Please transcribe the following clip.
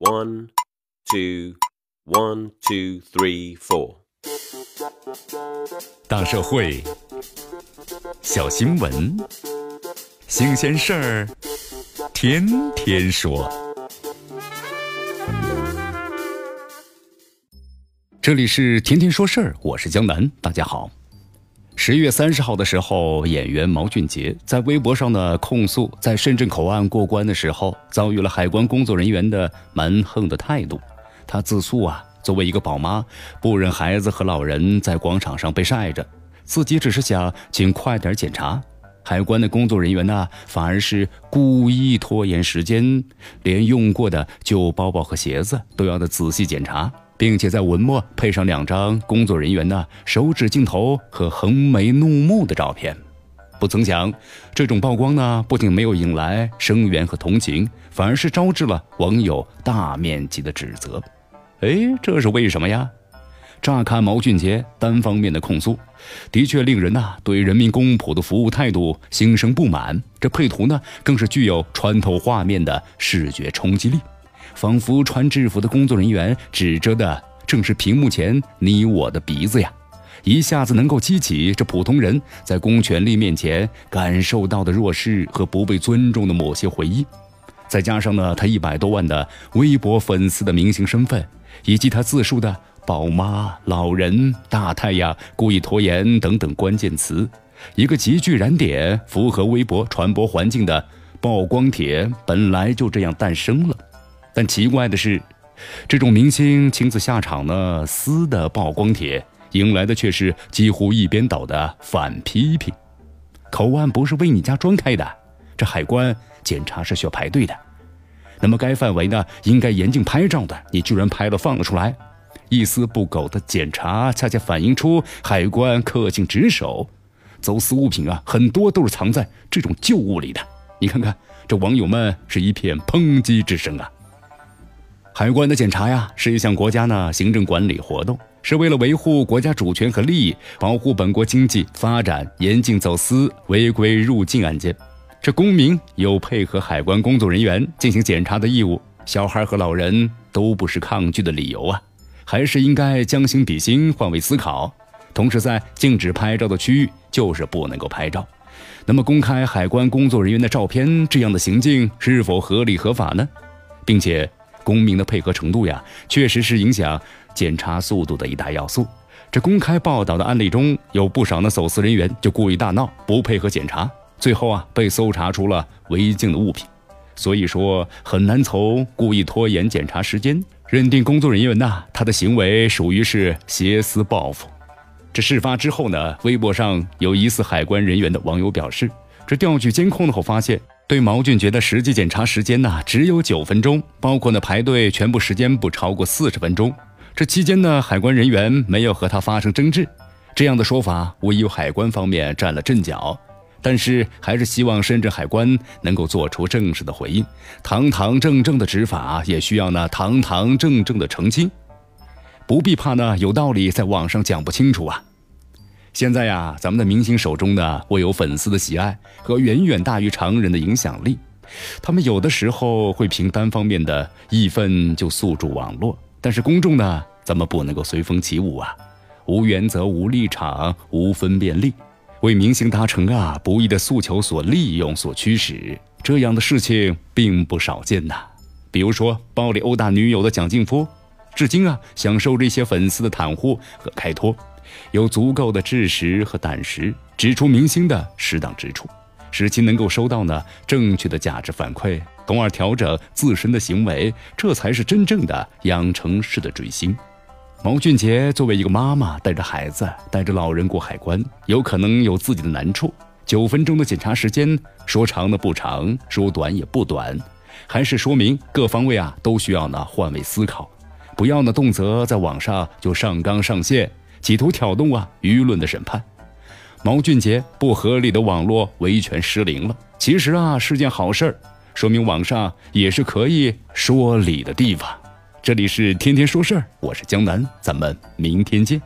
One, two, one, two, three, four。大社会，小新闻，新鲜事儿，天天说。这里是天天说事儿，我是江南，大家好。十月三十号的时候，演员毛俊杰在微博上呢控诉，在深圳口岸过关的时候，遭遇了海关工作人员的蛮横的态度。他自诉啊，作为一个宝妈，不忍孩子和老人在广场上被晒着，自己只是想尽快点检查。海关的工作人员呢，反而是故意拖延时间，连用过的旧包包和鞋子都要的仔细检查。并且在文末配上两张工作人员的手指镜头和横眉怒目的照片，不曾想，这种曝光呢，不仅没有引来声援和同情，反而是招致了网友大面积的指责。哎，这是为什么呀？乍看毛俊杰单方面的控诉，的确令人呐对人民公仆的服务态度心生不满。这配图呢，更是具有穿透画面的视觉冲击力。仿佛穿制服的工作人员指着的正是屏幕前你我的鼻子呀，一下子能够激起这普通人在公权力面前感受到的弱势和不被尊重的某些回忆。再加上呢，他一百多万的微博粉丝的明星身份，以及他自述的宝妈、老人、大太阳、故意拖延等等关键词，一个极具燃点、符合微博传播环境的曝光帖，本来就这样诞生了。但奇怪的是，这种明星亲自下场呢撕的曝光帖，迎来的却是几乎一边倒的反批评。口岸不是为你家装开的，这海关检查是需要排队的。那么该范围呢应该严禁拍照的，你居然拍了放了出来，一丝不苟的检查，恰恰反映出海关恪尽职守。走私物品啊，很多都是藏在这种旧物里的。你看看，这网友们是一片抨击之声啊。海关的检查呀，是一项国家呢行政管理活动，是为了维护国家主权和利益，保护本国经济发展，严禁走私违规入境案件。这公民有配合海关工作人员进行检查的义务，小孩和老人都不是抗拒的理由啊，还是应该将心比心，换位思考。同时，在禁止拍照的区域，就是不能够拍照。那么，公开海关工作人员的照片，这样的行径是否合理合法呢？并且。公民的配合程度呀，确实是影响检查速度的一大要素。这公开报道的案例中有不少的走私人员就故意大闹，不配合检查，最后啊被搜查出了违禁的物品。所以说很难从故意拖延检查时间认定工作人员呐他的行为属于是挟私报复。这事发之后呢，微博上有疑似海关人员的网友表示，这调取监控后发现。对毛俊杰的实际检查时间呢，只有九分钟，包括呢排队全部时间不超过四十分钟。这期间呢，海关人员没有和他发生争执，这样的说法无疑海关方面站了阵脚。但是还是希望深圳海关能够做出正式的回应，堂堂正正的执法也需要呢堂堂正正的澄清，不必怕呢有道理在网上讲不清楚啊。现在呀，咱们的明星手中呢，握有粉丝的喜爱和远远大于常人的影响力。他们有的时候会凭单方面的义愤就诉诸网络，但是公众呢，咱们不能够随风起舞啊，无原则、无立场、无分辨力，为明星达成啊不义的诉求所利用、所驱使，这样的事情并不少见呐。比如说暴力殴打女友的蒋劲夫，至今啊享受这些粉丝的袒护和开脱。有足够的知识和胆识，指出明星的适当之处，使其能够收到呢正确的价值反馈，从而调整自身的行为，这才是真正的养成式的追星。毛俊杰作为一个妈妈，带着孩子、带着老人过海关，有可能有自己的难处。九分钟的检查时间，说长的不长，说短也不短，还是说明各方位啊都需要呢换位思考，不要呢动辄在网上就上纲上线。企图挑动啊舆论的审判，毛俊杰不合理的网络维权失灵了。其实啊是件好事儿，说明网上也是可以说理的地方。这里是天天说事儿，我是江南，咱们明天见。